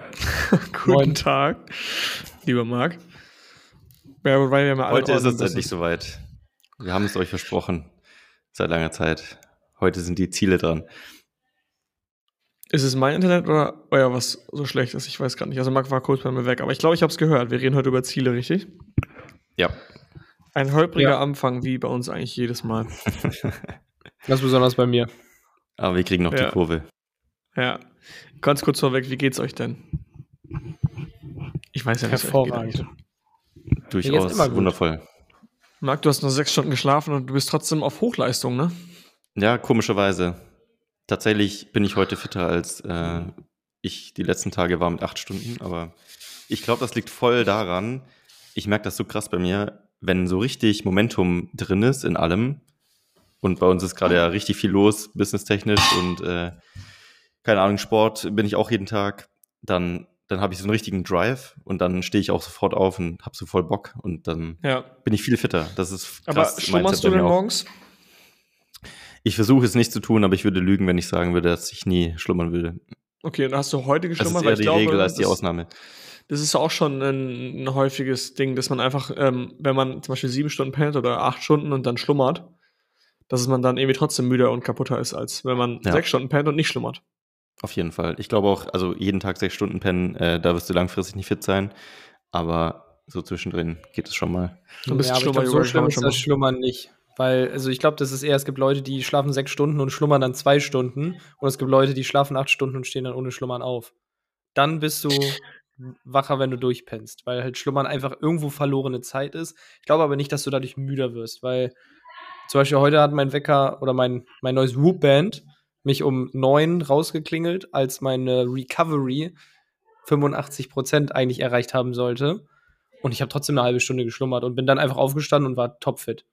Guten Tag, lieber Marc. Ja, Heute ist es endlich soweit. Wir haben es euch versprochen. Seit langer Zeit. Heute sind die Ziele dran. Ist es mein Internet oder euer, was so schlecht ist? Ich weiß gar nicht. Also Marc war kurz bei mir weg, aber ich glaube, ich habe es gehört. Wir reden heute über Ziele, richtig? Ja. Ein holpriger ja. Anfang, wie bei uns eigentlich jedes Mal. Ganz besonders bei mir. Aber wir kriegen noch ja. die Kurve. Ja. Ganz kurz vorweg, wie geht's euch denn? Ich weiß ja nicht, Hervorragend. Durchaus wundervoll. Marc, du hast nur sechs Stunden geschlafen und du bist trotzdem auf Hochleistung, ne? Ja, komischerweise. Tatsächlich bin ich heute fitter als äh, ich die letzten Tage war mit acht Stunden, aber ich glaube, das liegt voll daran, ich merke das so krass bei mir, wenn so richtig Momentum drin ist in allem und bei uns ist gerade ja richtig viel los, businesstechnisch und äh, keine Ahnung, Sport bin ich auch jeden Tag, dann, dann habe ich so einen richtigen Drive und dann stehe ich auch sofort auf und habe so voll Bock und dann ja. bin ich viel fitter. Das ist krass. Aber schlummerst du denn morgens? Ich versuche es nicht zu tun, aber ich würde lügen, wenn ich sagen würde, dass ich nie schlummern würde. Okay, dann hast du heute geschlummert? Das ist eher die Regel als die Ausnahme. Das ist auch schon ein, ein häufiges Ding, dass man einfach, ähm, wenn man zum Beispiel sieben Stunden pennt oder acht Stunden und dann schlummert, dass man dann irgendwie trotzdem müder und kaputter ist, als wenn man ja. sechs Stunden pennt und nicht schlummert. Auf jeden Fall. Ich glaube auch, also jeden Tag sechs Stunden pennen, äh, da wirst du langfristig nicht fit sein. Aber so zwischendrin geht es schon mal. Du bist ja, aber ich glaub, so schlimm ist das Schlummern nicht. Weil, also ich glaube, das ist eher, es gibt Leute, die schlafen sechs Stunden und schlummern dann zwei Stunden. Und es gibt Leute, die schlafen acht Stunden und stehen dann ohne Schlummern auf. Dann bist du wacher, wenn du durchpennst, weil halt Schlummern einfach irgendwo verlorene Zeit ist. Ich glaube aber nicht, dass du dadurch müder wirst, weil zum Beispiel heute hat mein Wecker oder mein, mein neues Whoop-Band mich um neun rausgeklingelt, als meine Recovery 85% eigentlich erreicht haben sollte. Und ich habe trotzdem eine halbe Stunde geschlummert und bin dann einfach aufgestanden und war topfit.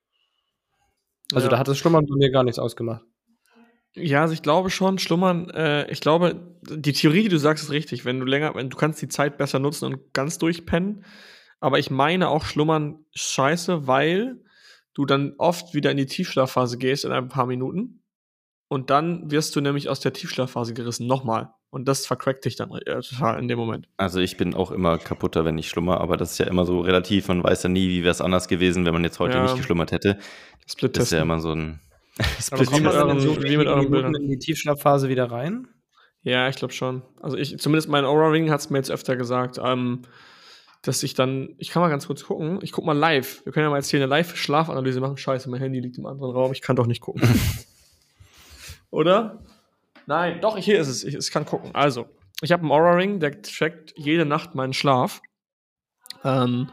Also ja. da hat das Schlummern bei mir gar nichts ausgemacht. Ja, also ich glaube schon, Schlummern, äh, ich glaube, die Theorie, die du sagst, ist richtig. Wenn du länger, wenn du kannst die Zeit besser nutzen und ganz durchpennen. Aber ich meine auch Schlummern scheiße, weil du dann oft wieder in die Tiefschlafphase gehst in ein paar Minuten. Und dann wirst du nämlich aus der Tiefschlafphase gerissen, nochmal. Und das vercrackt dich dann äh, total in dem Moment. Also ich bin auch immer kaputter, wenn ich schlummer, aber das ist ja immer so relativ, man weiß ja nie, wie wäre es anders gewesen, wenn man jetzt heute ja. nicht geschlummert hätte. Split das ist ja immer so ein Split wie mit euren, so wie mit euren Bildern in die Tiefschlafphase wieder rein? Ja, ich glaube schon. Also ich, zumindest mein Aura Ring hat es mir jetzt öfter gesagt, ähm, dass ich dann, ich kann mal ganz kurz gucken, ich guck mal live. Wir können ja mal jetzt hier eine Live-Schlafanalyse machen. Scheiße, mein Handy liegt im anderen Raum, ich kann doch nicht gucken. Oder? Nein, doch, hier ist es. Ich, ich kann gucken. Also, ich habe einen Aura Ring, der checkt jede Nacht meinen Schlaf. Ähm,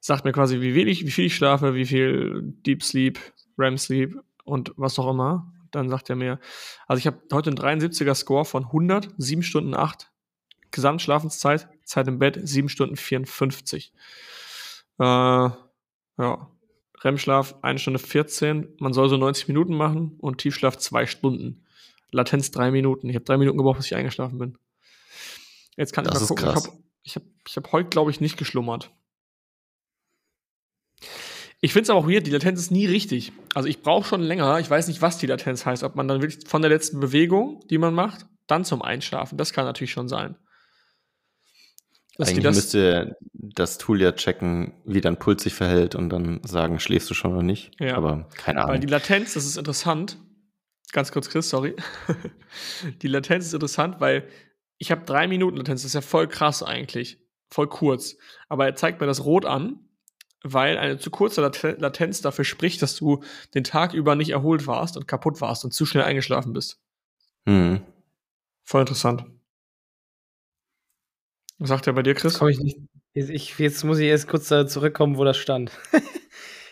sagt mir quasi, wie viel, ich, wie viel ich schlafe, wie viel Deep Sleep, REM Sleep und was auch immer. Dann sagt er mir, also ich habe heute einen 73er Score von 100, 7 Stunden 8. Gesamtschlafenszeit, Zeit im Bett 7 Stunden 54. Äh, ja, REM-Schlaf 1 Stunde 14. Man soll so 90 Minuten machen und Tiefschlaf 2 Stunden. Latenz drei Minuten. Ich habe drei Minuten gebraucht, bis ich eingeschlafen bin. Jetzt kann das ich mal gucken. Ich habe ich hab, hab heute, glaube ich, nicht geschlummert. Ich finde es aber auch weird, die Latenz ist nie richtig. Also ich brauche schon länger, ich weiß nicht, was die Latenz heißt, ob man dann wirklich von der letzten Bewegung, die man macht, dann zum Einschlafen. Das kann natürlich schon sein. Dass Eigentlich das müsste das Tool ja checken, wie dein Puls sich verhält und dann sagen, schläfst du schon oder nicht. Ja. Aber keine Ahnung. Weil die Latenz, das ist interessant, Ganz kurz, Chris, sorry. die Latenz ist interessant, weil ich habe drei Minuten Latenz. Das ist ja voll krass eigentlich. Voll kurz. Aber er zeigt mir das rot an, weil eine zu kurze Latenz dafür spricht, dass du den Tag über nicht erholt warst und kaputt warst und zu schnell eingeschlafen bist. Mhm. Voll interessant. Was sagt er bei dir, Chris? Jetzt, ich nicht, ich, jetzt muss ich erst kurz da zurückkommen, wo das stand.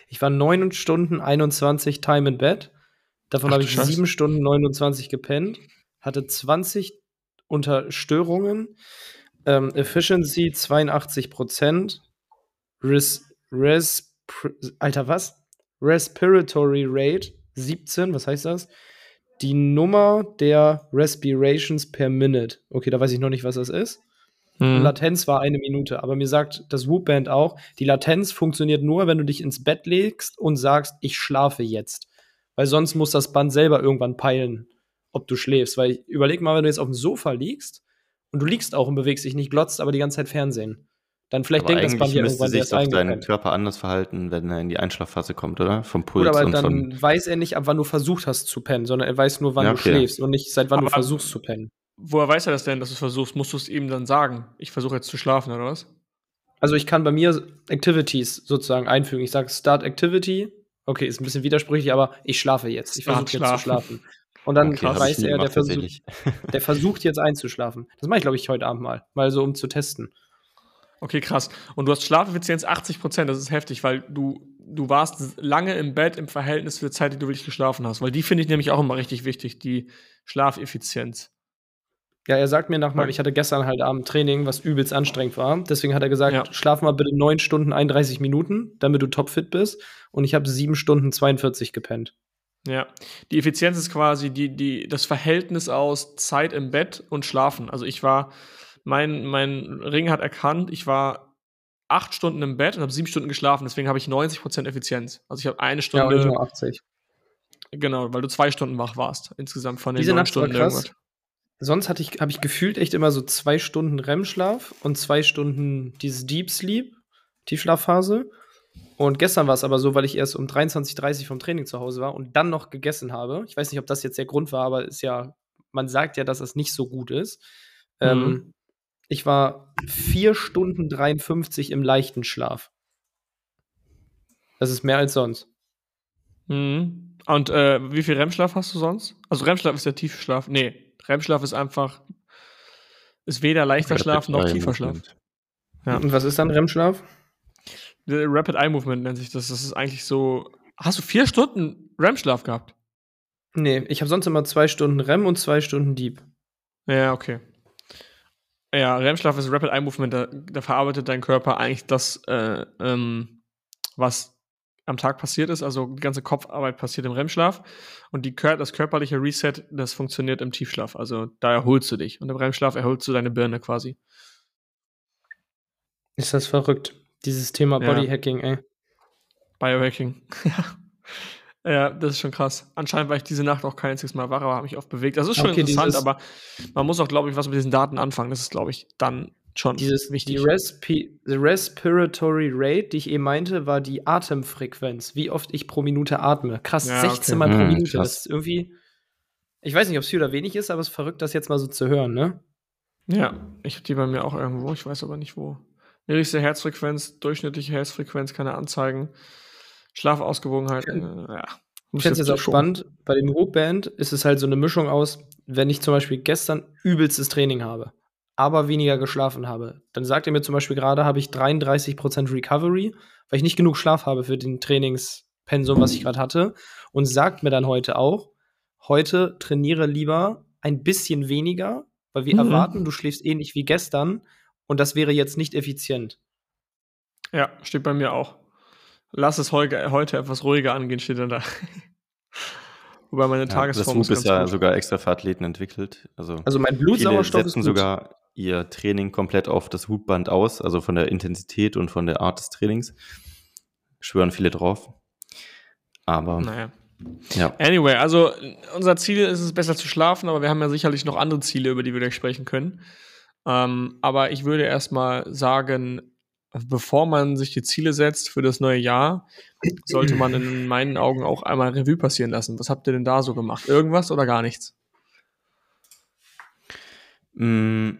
ich war 9 Stunden 21 Time in Bed. Davon habe ich Scheiße. 7 Stunden 29 gepennt. Hatte 20 unter Störungen. Ähm, Efficiency 82 Prozent. Res, res, Alter, was? Respiratory Rate 17, was heißt das? Die Nummer der Respirations per Minute. Okay, da weiß ich noch nicht, was das ist. Mhm. Latenz war eine Minute, aber mir sagt das Whoop-Band auch, die Latenz funktioniert nur, wenn du dich ins Bett legst und sagst, ich schlafe jetzt. Weil sonst muss das Band selber irgendwann peilen, ob du schläfst. Weil überleg mal, wenn du jetzt auf dem Sofa liegst und du liegst auch und bewegst dich nicht, glotzt aber die ganze Zeit Fernsehen. Dann vielleicht aber denkt das Band ja irgendwann, sich doch dein Körper anders verhalten, wenn er in die Einschlafphase kommt, oder? Vom Puls Gut, aber dann weiß er nicht, ab wann du versucht hast zu pennen, sondern er weiß nur, wann ja, okay. du schläfst und nicht seit wann aber du versuchst zu pennen. Woher weiß er das denn, dass du es versuchst? Musst du es ihm dann sagen? Ich versuche jetzt zu schlafen, oder was? Also ich kann bei mir Activities sozusagen einfügen. Ich sage Start Activity. Okay, ist ein bisschen widersprüchlich, aber ich schlafe jetzt. Ich versuche jetzt zu schlafen. Und dann okay, weiß er, der, versuch, der versucht jetzt einzuschlafen. Das mache ich, glaube ich, heute Abend mal. Mal so, um zu testen. Okay, krass. Und du hast Schlafeffizienz 80 Prozent. Das ist heftig, weil du, du warst lange im Bett im Verhältnis zur Zeit, die du wirklich geschlafen hast. Weil die finde ich nämlich auch immer richtig wichtig, die Schlafeffizienz. Ja, er sagt mir nochmal, ich hatte gestern halt Abend Training, was übelst anstrengend war. Deswegen hat er gesagt, ja. schlaf mal bitte 9 Stunden 31 Minuten, damit du topfit bist. Und ich habe 7 Stunden 42 gepennt. Ja, die Effizienz ist quasi die, die, das Verhältnis aus Zeit im Bett und Schlafen. Also ich war, mein, mein Ring hat erkannt, ich war acht Stunden im Bett und habe sieben Stunden geschlafen, deswegen habe ich 90% Effizienz. Also ich habe eine Stunde. Ja, nur 80. Genau, weil du zwei Stunden wach warst, insgesamt von den Diese neun Stunden irgendwas. Sonst hatte ich, habe ich gefühlt echt immer so zwei Stunden REM-Schlaf und zwei Stunden dieses Deep Sleep, Tiefschlafphase. Und gestern war es aber so, weil ich erst um 23.30 Uhr vom Training zu Hause war und dann noch gegessen habe. Ich weiß nicht, ob das jetzt der Grund war, aber ist ja, man sagt ja, dass es nicht so gut ist. Ähm, mhm. Ähm, ich war 4 Stunden 53 im leichten Schlaf. Das ist mehr als sonst. Mhm. Und äh, wie viel REM-Schlaf hast du sonst? Also REM-Schlaf ist der tiefe Schlaf. Nee, REM-Schlaf ist einfach, ist weder leichter Schlaf noch tiefer Schlaf. Ja. Und was ist dann REM-Schlaf? Rapid Eye Movement nennt sich das. Das ist eigentlich so. Hast du vier Stunden REM-Schlaf gehabt? Nee, ich habe sonst immer zwei Stunden REM und zwei Stunden Deep. Ja, okay. Ja, REM-Schlaf ist Rapid Eye Movement. Da, da, verarbeitet dein Körper eigentlich das, äh, ähm, was am Tag passiert ist. Also die ganze Kopfarbeit passiert im REM-Schlaf und die, das körperliche Reset, das funktioniert im Tiefschlaf. Also da erholst du dich und im REM-Schlaf erholst du deine Birne quasi. Ist das verrückt, dieses Thema ja. Bodyhacking, ey. Biohacking, ja. Ja, das ist schon krass. Anscheinend war ich diese Nacht auch kein einziges Mal wach, aber habe mich oft bewegt. Das ist schon okay, interessant, aber man muss auch, glaube ich, was mit diesen Daten anfangen. Das ist, glaube ich, dann schon Dieses, wichtig. Die Respi the Respiratory Rate, die ich eben meinte, war die Atemfrequenz, wie oft ich pro Minute atme. Krass, ja, 16 okay. Mal pro hm, Minute. Krass. Das ist irgendwie. Ich weiß nicht, ob es viel oder wenig ist, aber es ist verrückt, das jetzt mal so zu hören, ne? Ja, ich habe die bei mir auch irgendwo, ich weiß aber nicht wo. Niedrigste Herzfrequenz, durchschnittliche Herzfrequenz, keine Anzeigen. Schlafausgewogenheit, äh, ja. Ich finde es jetzt auch spannend. Bei dem Root ist es halt so eine Mischung aus, wenn ich zum Beispiel gestern übelstes Training habe aber weniger geschlafen habe. Dann sagt er mir zum Beispiel gerade, habe ich 33% Recovery, weil ich nicht genug Schlaf habe für den Trainingspensum, was ich gerade hatte. Und sagt mir dann heute auch, heute trainiere lieber ein bisschen weniger, weil wir mhm. erwarten, du schläfst ähnlich wie gestern und das wäre jetzt nicht effizient. Ja, steht bei mir auch. Lass es heute, heute etwas ruhiger angehen, steht dann da. Wobei meine Tagesform ja, Das Whoop ist ja gut. sogar extra für Athleten entwickelt. Also, also mein Blutsauerstoff setzen ist gut. sogar ihr Training komplett auf das Hutband aus, also von der Intensität und von der Art des Trainings. Schwören viele drauf. Aber. Naja. Ja. Anyway, also unser Ziel ist es, besser zu schlafen, aber wir haben ja sicherlich noch andere Ziele, über die wir gleich sprechen können. Ähm, aber ich würde erstmal sagen, bevor man sich die Ziele setzt für das neue Jahr, sollte man in meinen Augen auch einmal Revue passieren lassen. Was habt ihr denn da so gemacht? Irgendwas oder gar nichts? Mm,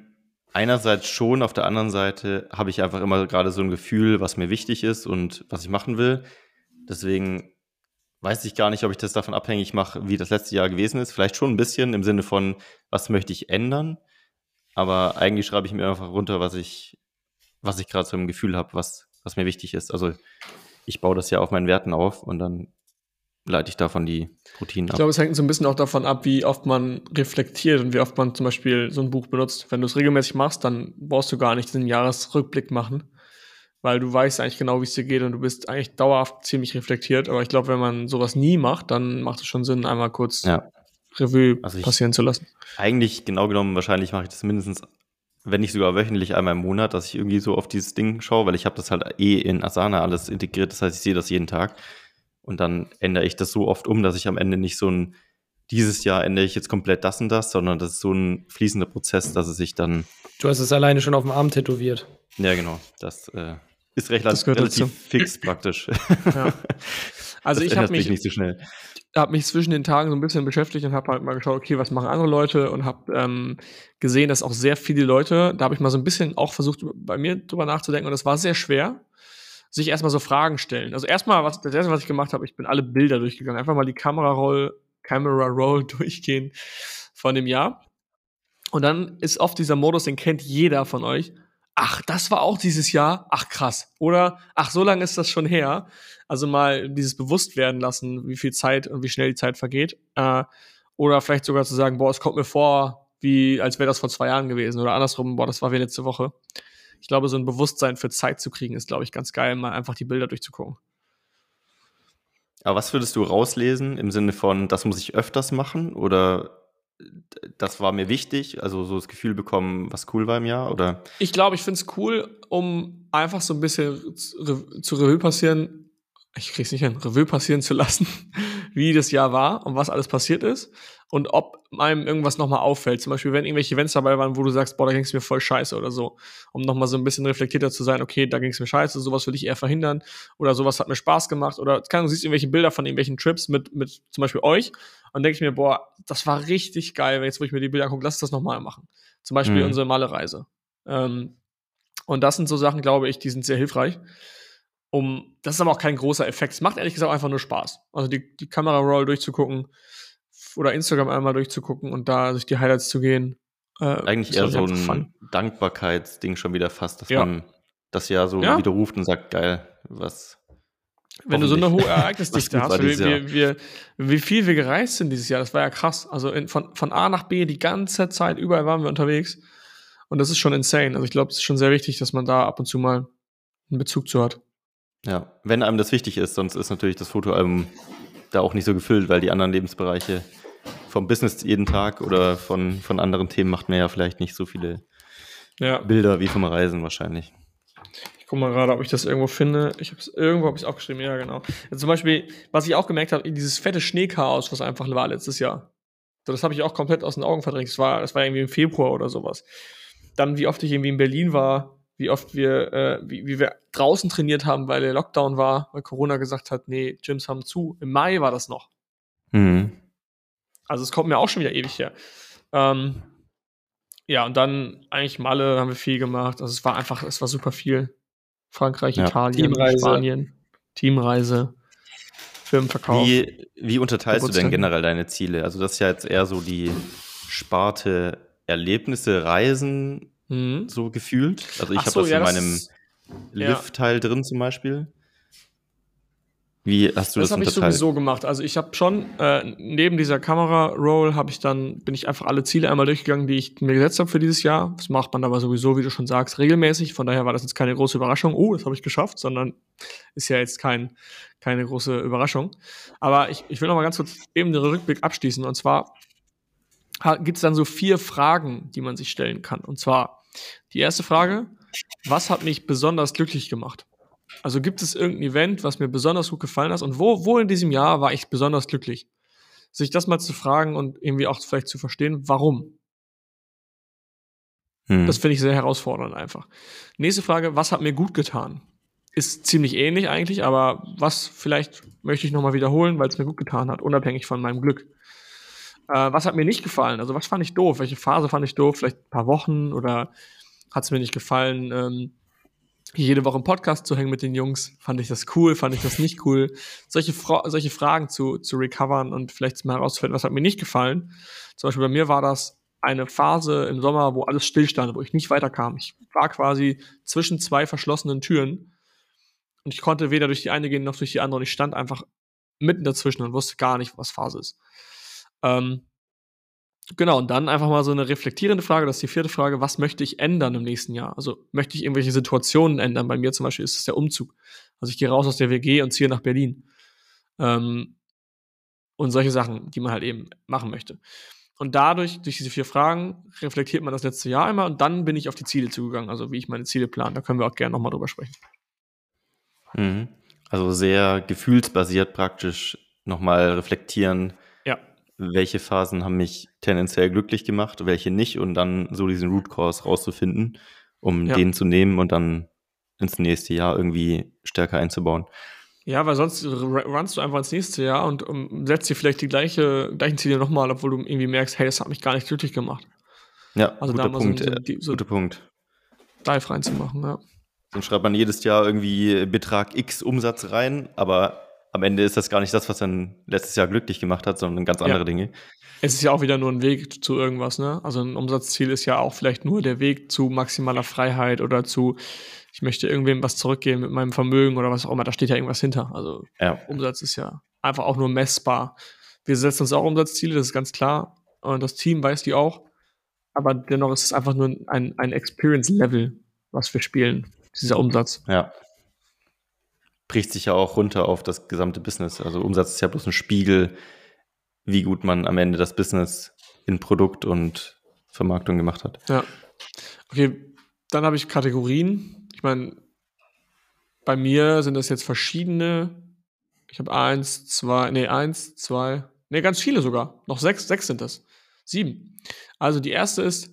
einerseits schon, auf der anderen Seite habe ich einfach immer gerade so ein Gefühl, was mir wichtig ist und was ich machen will. Deswegen weiß ich gar nicht, ob ich das davon abhängig mache, wie das letzte Jahr gewesen ist. Vielleicht schon ein bisschen im Sinne von, was möchte ich ändern? Aber eigentlich schreibe ich mir einfach runter, was ich, was ich gerade so im Gefühl habe, was, was mir wichtig ist. Also ich baue das ja auf meinen Werten auf und dann leite ich davon die Routinen ab. Ich glaube, es hängt so ein bisschen auch davon ab, wie oft man reflektiert und wie oft man zum Beispiel so ein Buch benutzt. Wenn du es regelmäßig machst, dann brauchst du gar nicht den Jahresrückblick machen, weil du weißt eigentlich genau, wie es dir geht und du bist eigentlich dauerhaft ziemlich reflektiert. Aber ich glaube, wenn man sowas nie macht, dann macht es schon Sinn, einmal kurz ja. Revue also passieren zu lassen. Eigentlich genau genommen, wahrscheinlich mache ich das mindestens, wenn nicht sogar wöchentlich einmal im Monat, dass ich irgendwie so auf dieses Ding schaue, weil ich habe das halt eh in Asana alles integriert. Das heißt, ich sehe das jeden Tag. Und dann ändere ich das so oft um, dass ich am Ende nicht so ein, dieses Jahr ändere ich jetzt komplett das und das, sondern das ist so ein fließender Prozess, dass es sich dann. Du hast es alleine schon auf dem Arm tätowiert. Ja, genau. Das äh, ist recht das relativ dazu. fix praktisch. Ja. Also das ich habe mich nicht so schnell. Habe mich zwischen den Tagen so ein bisschen beschäftigt und habe halt mal geschaut, okay, was machen andere Leute und habe ähm, gesehen, dass auch sehr viele Leute, da habe ich mal so ein bisschen auch versucht, bei mir drüber nachzudenken und das war sehr schwer, sich erstmal so Fragen stellen. Also erstmal, was, das erste, was ich gemacht habe, ich bin alle Bilder durchgegangen. Einfach mal die Kamera Roll, Camera Roll durchgehen von dem Jahr. Und dann ist oft dieser Modus, den kennt jeder von euch. Ach, das war auch dieses Jahr. Ach, krass. Oder, ach, so lange ist das schon her. Also mal dieses Bewusstwerden lassen, wie viel Zeit und wie schnell die Zeit vergeht. Äh, oder vielleicht sogar zu sagen, boah, es kommt mir vor, wie, als wäre das vor zwei Jahren gewesen. Oder andersrum, boah, das war wie letzte Woche ich glaube, so ein Bewusstsein für Zeit zu kriegen, ist, glaube ich, ganz geil, mal einfach die Bilder durchzugucken. Aber was würdest du rauslesen im Sinne von, das muss ich öfters machen oder das war mir wichtig, also so das Gefühl bekommen, was cool war im Jahr, oder? Ich glaube, ich finde es cool, um einfach so ein bisschen zu Revue passieren, ich krieg's nicht hin, Revue passieren zu lassen, wie das Jahr war und was alles passiert ist und ob einem irgendwas nochmal auffällt. Zum Beispiel, wenn irgendwelche Events dabei waren, wo du sagst, boah, da ging es mir voll scheiße oder so. Um nochmal so ein bisschen reflektierter zu sein, okay, da ging es mir scheiße, sowas will ich eher verhindern oder sowas hat mir Spaß gemacht oder kann, du siehst irgendwelche Bilder von irgendwelchen Trips mit, mit zum Beispiel euch und denke ich mir, boah, das war richtig geil, jetzt, wo ich mir die Bilder angucke, lass das nochmal machen. Zum Beispiel mhm. unsere Malerreise. Ähm, und das sind so Sachen, glaube ich, die sind sehr hilfreich. Um, das ist aber auch kein großer Effekt. Es macht ehrlich gesagt einfach nur Spaß. Also die, die Kamera-Roll durchzugucken, oder Instagram einmal durchzugucken und da sich die Highlights zu gehen. Äh, Eigentlich eher so ein fun. Dankbarkeitsding schon wieder fast, dass ja. man das Jahr so ja. widerruft und sagt, geil, was. Wenn du so eine hohe Ereignisdichte hast, wie, wir, wir, wie viel wir gereist sind dieses Jahr, das war ja krass. Also in, von, von A nach B die ganze Zeit, überall waren wir unterwegs. Und das ist schon insane. Also ich glaube, es ist schon sehr wichtig, dass man da ab und zu mal einen Bezug zu hat. Ja, wenn einem das wichtig ist, sonst ist natürlich das Fotoalbum da auch nicht so gefüllt, weil die anderen Lebensbereiche vom Business jeden Tag oder von, von anderen Themen macht man ja vielleicht nicht so viele ja. Bilder wie vom Reisen wahrscheinlich. Ich gucke mal gerade, ob ich das irgendwo finde. Ich habe es irgendwo habe ich aufgeschrieben, ja genau. Ja, zum Beispiel, was ich auch gemerkt habe, dieses fette Schneechaos, was einfach war letztes Jahr. So, das habe ich auch komplett aus den Augen verdrängt. Das war, das war irgendwie im Februar oder sowas. Dann, wie oft ich irgendwie in Berlin war, wie oft wir, äh, wie, wie wir draußen trainiert haben, weil der Lockdown war, weil Corona gesagt hat, nee, Gyms haben zu. Im Mai war das noch. Mhm. Also es kommt mir auch schon wieder ewig her. Ähm, ja, und dann eigentlich Malle haben wir viel gemacht. Also es war einfach, es war super viel. Frankreich, ja. Italien, Teamreise. Spanien, Teamreise, Firmenverkauf. Wie, wie unterteilst du denn generell deine Ziele? Also das ist ja jetzt eher so die Sparte Erlebnisse, Reisen, mhm. so gefühlt. Also ich habe so, das ja, in meinem Lift-Teil ja. drin zum Beispiel. Wie hast du das, das habe ich sowieso gemacht. Also ich habe schon äh, neben dieser Kamera-Roll habe ich dann bin ich einfach alle Ziele einmal durchgegangen, die ich mir gesetzt habe für dieses Jahr. Das macht man aber sowieso, wie du schon sagst, regelmäßig. Von daher war das jetzt keine große Überraschung. Oh, das habe ich geschafft, sondern ist ja jetzt kein keine große Überraschung. Aber ich, ich will noch mal ganz kurz eben den Rückblick abschließen. Und zwar gibt es dann so vier Fragen, die man sich stellen kann. Und zwar die erste Frage: Was hat mich besonders glücklich gemacht? Also gibt es irgendein Event, was mir besonders gut gefallen hat und wo, wo in diesem Jahr war ich besonders glücklich? Sich das mal zu fragen und irgendwie auch vielleicht zu verstehen, warum. Hm. Das finde ich sehr herausfordernd einfach. Nächste Frage, was hat mir gut getan? Ist ziemlich ähnlich eigentlich, aber was vielleicht möchte ich nochmal wiederholen, weil es mir gut getan hat, unabhängig von meinem Glück. Äh, was hat mir nicht gefallen? Also was fand ich doof? Welche Phase fand ich doof? Vielleicht ein paar Wochen oder hat es mir nicht gefallen? Ähm, jede Woche im Podcast zu hängen mit den Jungs. Fand ich das cool, fand ich das nicht cool? Solche, solche Fragen zu, zu recovern und vielleicht mal herauszufinden, was hat mir nicht gefallen. Zum Beispiel bei mir war das eine Phase im Sommer, wo alles stillstand, wo ich nicht weiterkam. Ich war quasi zwischen zwei verschlossenen Türen und ich konnte weder durch die eine gehen noch durch die andere und ich stand einfach mitten dazwischen und wusste gar nicht, was Phase ist. Ähm, genau, und dann einfach mal so eine reflektierende Frage, das ist die vierte Frage, was möchte ich ändern im nächsten Jahr? Also möchte ich irgendwelche Situationen ändern? Bei mir zum Beispiel ist es der Umzug. Also ich gehe raus aus der WG und ziehe nach Berlin. Ähm, und solche Sachen, die man halt eben machen möchte. Und dadurch, durch diese vier Fragen, reflektiert man das letzte Jahr einmal und dann bin ich auf die Ziele zugegangen, also wie ich meine Ziele plane. Da können wir auch gerne nochmal drüber sprechen. Mhm. Also sehr gefühlsbasiert praktisch nochmal reflektieren. Welche Phasen haben mich tendenziell glücklich gemacht, welche nicht und dann so diesen Root Cause rauszufinden, um ja. den zu nehmen und dann ins nächste Jahr irgendwie stärker einzubauen. Ja, weil sonst runnst du einfach ins nächste Jahr und um, setzt dir vielleicht die gleiche, gleichen Ziele nochmal, obwohl du irgendwie merkst, hey, das hat mich gar nicht glücklich gemacht. Ja, also guter da Punkt. So, so, so guter Punkt. Dive reinzumachen, ja. Dann schreibt man jedes Jahr irgendwie Betrag X Umsatz rein, aber am Ende ist das gar nicht das, was dann letztes Jahr glücklich gemacht hat, sondern ganz andere ja. Dinge. Es ist ja auch wieder nur ein Weg zu irgendwas, ne? Also ein Umsatzziel ist ja auch vielleicht nur der Weg zu maximaler Freiheit oder zu, ich möchte irgendwem was zurückgeben mit meinem Vermögen oder was auch immer, da steht ja irgendwas hinter. Also ja. Umsatz ist ja einfach auch nur messbar. Wir setzen uns auch Umsatzziele, das ist ganz klar. Und das Team weiß die auch. Aber dennoch ist es einfach nur ein, ein Experience-Level, was wir spielen dieser Umsatz. Ja. Bricht sich ja auch runter auf das gesamte Business. Also Umsatz ist ja bloß ein Spiegel, wie gut man am Ende das Business in Produkt und Vermarktung gemacht hat. Ja. Okay, dann habe ich Kategorien. Ich meine, bei mir sind das jetzt verschiedene. Ich habe eins, zwei, nee, eins, zwei, nee, ganz viele sogar. Noch sechs, sechs sind das. Sieben. Also die erste ist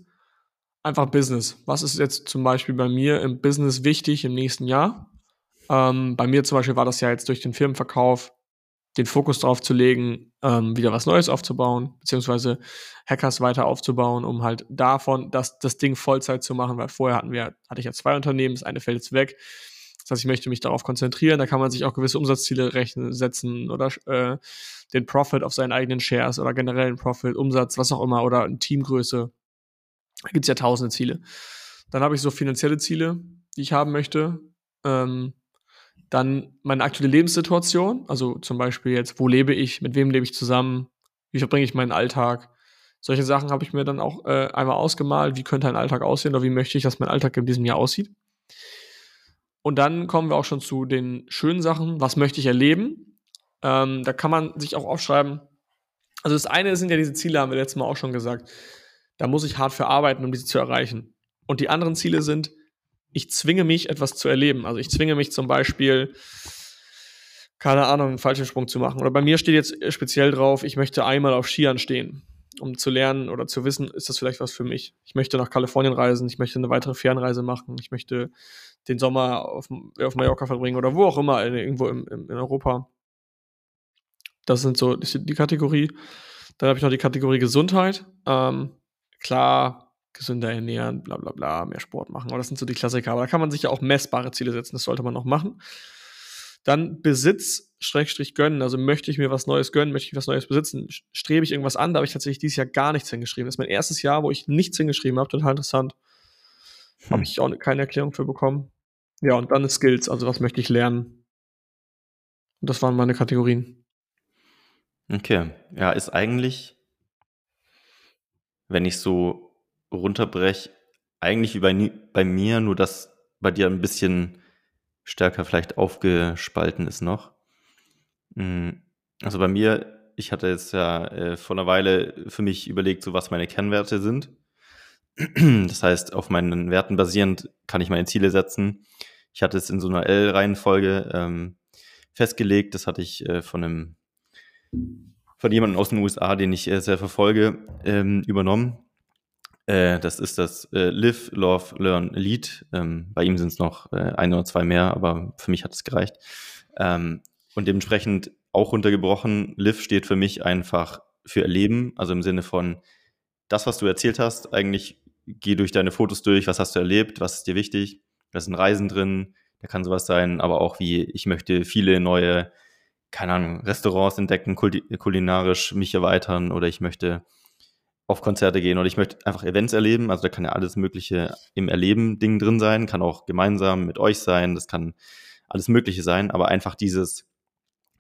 einfach Business. Was ist jetzt zum Beispiel bei mir im Business wichtig im nächsten Jahr? Ähm, bei mir zum Beispiel war das ja jetzt durch den Firmenverkauf, den Fokus darauf zu legen, ähm, wieder was Neues aufzubauen, beziehungsweise Hackers weiter aufzubauen, um halt davon das, das Ding Vollzeit zu machen, weil vorher hatten wir, hatte ich ja zwei Unternehmen, das eine fällt jetzt weg. Das heißt, ich möchte mich darauf konzentrieren, da kann man sich auch gewisse Umsatzziele rechnen, setzen oder äh, den Profit auf seinen eigenen Shares oder generell einen Profit, Umsatz, was auch immer, oder Teamgröße da gibt es ja tausende Ziele. Dann habe ich so finanzielle Ziele, die ich haben möchte. Ähm, dann meine aktuelle Lebenssituation, also zum Beispiel jetzt, wo lebe ich, mit wem lebe ich zusammen, wie verbringe ich meinen Alltag. Solche Sachen habe ich mir dann auch äh, einmal ausgemalt, wie könnte ein Alltag aussehen oder wie möchte ich, dass mein Alltag in diesem Jahr aussieht. Und dann kommen wir auch schon zu den schönen Sachen, was möchte ich erleben. Ähm, da kann man sich auch aufschreiben. Also das eine sind ja diese Ziele, haben wir letztes Mal auch schon gesagt da muss ich hart für arbeiten, um diese zu erreichen. Und die anderen Ziele sind, ich zwinge mich, etwas zu erleben. Also ich zwinge mich zum Beispiel, keine Ahnung, einen Fallschirmsprung zu machen. Oder bei mir steht jetzt speziell drauf, ich möchte einmal auf Skiern stehen, um zu lernen oder zu wissen, ist das vielleicht was für mich. Ich möchte nach Kalifornien reisen, ich möchte eine weitere Fernreise machen, ich möchte den Sommer auf, auf Mallorca verbringen oder wo auch immer, irgendwo im, im, in Europa. Das sind so die, die Kategorie. Dann habe ich noch die Kategorie Gesundheit. Ähm, klar, gesünder ernähren, bla bla bla, mehr Sport machen. Aber das sind so die Klassiker. Aber da kann man sich ja auch messbare Ziele setzen. Das sollte man noch machen. Dann Besitz, Schrägstrich gönnen. Also möchte ich mir was Neues gönnen, möchte ich was Neues besitzen, strebe ich irgendwas an. Da habe ich tatsächlich dieses Jahr gar nichts hingeschrieben. Das ist mein erstes Jahr, wo ich nichts hingeschrieben habe. Total interessant. Hm. Habe ich auch keine Erklärung für bekommen. Ja, und dann Skills. Also was möchte ich lernen? Und das waren meine Kategorien. Okay. Ja, ist eigentlich wenn ich so runterbreche, eigentlich wie bei, bei mir, nur dass bei dir ein bisschen stärker vielleicht aufgespalten ist noch. Hm, also bei mir, ich hatte jetzt ja äh, vor einer Weile für mich überlegt, so was meine Kernwerte sind. Das heißt, auf meinen Werten basierend kann ich meine Ziele setzen. Ich hatte es in so einer L-Reihenfolge ähm, festgelegt. Das hatte ich äh, von einem von jemandem aus den USA, den ich äh, sehr verfolge, ähm, übernommen. Äh, das ist das äh, Live, Love, Learn, Lead. Ähm, bei ihm sind es noch äh, ein oder zwei mehr, aber für mich hat es gereicht. Ähm, und dementsprechend auch runtergebrochen, Live steht für mich einfach für Erleben, also im Sinne von das, was du erzählt hast, eigentlich geh durch deine Fotos durch, was hast du erlebt, was ist dir wichtig, da sind Reisen drin, Da kann sowas sein, aber auch wie, ich möchte viele neue, keine Ahnung, Restaurants entdecken, kulinarisch mich erweitern oder ich möchte auf Konzerte gehen oder ich möchte einfach Events erleben. Also da kann ja alles Mögliche im Erleben Ding drin sein, kann auch gemeinsam mit euch sein, das kann alles Mögliche sein, aber einfach dieses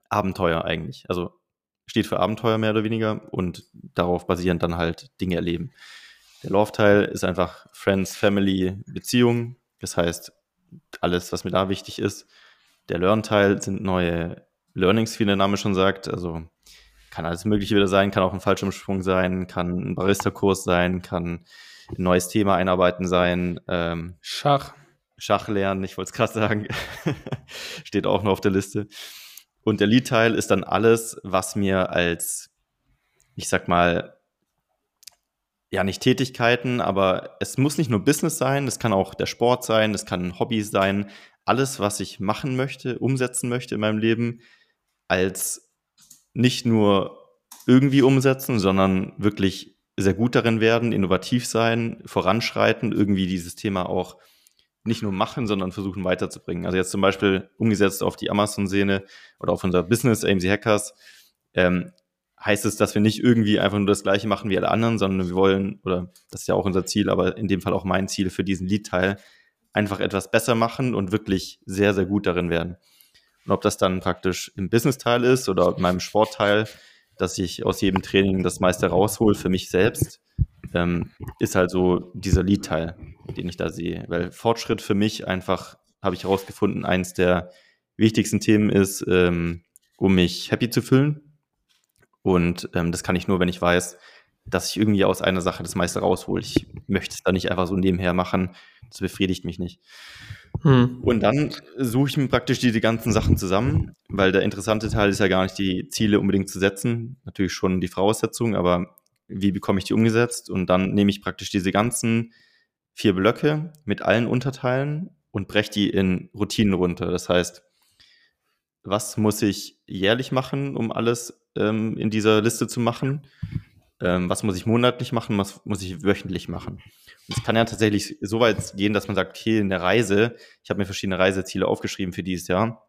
Abenteuer eigentlich. Also steht für Abenteuer mehr oder weniger und darauf basierend dann halt Dinge erleben. Der Love-Teil ist einfach Friends, Family, Beziehung. Das heißt, alles, was mir da wichtig ist. Der Learn-Teil sind neue Learnings, wie der Name schon sagt. Also kann alles Mögliche wieder sein, kann auch ein Fallschirmsprung sein, kann ein Barista-Kurs sein, kann ein neues Thema einarbeiten sein. Ähm, Schach. Schach lernen, ich wollte es gerade sagen. Steht auch noch auf der Liste. Und der Lead-Teil ist dann alles, was mir als, ich sag mal, ja, nicht Tätigkeiten, aber es muss nicht nur Business sein, es kann auch der Sport sein, es kann ein Hobby sein. Alles, was ich machen möchte, umsetzen möchte in meinem Leben, als nicht nur irgendwie umsetzen, sondern wirklich sehr gut darin werden, innovativ sein, voranschreiten, irgendwie dieses Thema auch nicht nur machen, sondern versuchen weiterzubringen. Also jetzt zum Beispiel umgesetzt auf die Amazon-Szene oder auf unser Business, AMC Hackers, ähm, heißt es, dass wir nicht irgendwie einfach nur das Gleiche machen wie alle anderen, sondern wir wollen, oder das ist ja auch unser Ziel, aber in dem Fall auch mein Ziel für diesen Lead-Teil, einfach etwas besser machen und wirklich sehr, sehr gut darin werden. Und ob das dann praktisch im Business-Teil ist oder in meinem Sportteil, dass ich aus jedem Training das meiste raushol für mich selbst, ähm, ist halt so dieser Lead-Teil, den ich da sehe. Weil Fortschritt für mich einfach, habe ich herausgefunden, eins der wichtigsten Themen ist, ähm, um mich happy zu fühlen. Und ähm, das kann ich nur, wenn ich weiß, dass ich irgendwie aus einer Sache das meiste raushole. Ich möchte es da nicht einfach so nebenher machen. Das befriedigt mich nicht. Hm. Und dann suche ich mir praktisch diese ganzen Sachen zusammen, weil der interessante Teil ist ja gar nicht die Ziele unbedingt zu setzen, natürlich schon die Voraussetzung, aber wie bekomme ich die umgesetzt? Und dann nehme ich praktisch diese ganzen vier Blöcke mit allen Unterteilen und breche die in Routinen runter. Das heißt, was muss ich jährlich machen, um alles ähm, in dieser Liste zu machen? Ähm, was muss ich monatlich machen, was muss ich wöchentlich machen. Und es kann ja tatsächlich so weit gehen, dass man sagt, okay, in der Reise, ich habe mir verschiedene Reiseziele aufgeschrieben für dieses Jahr,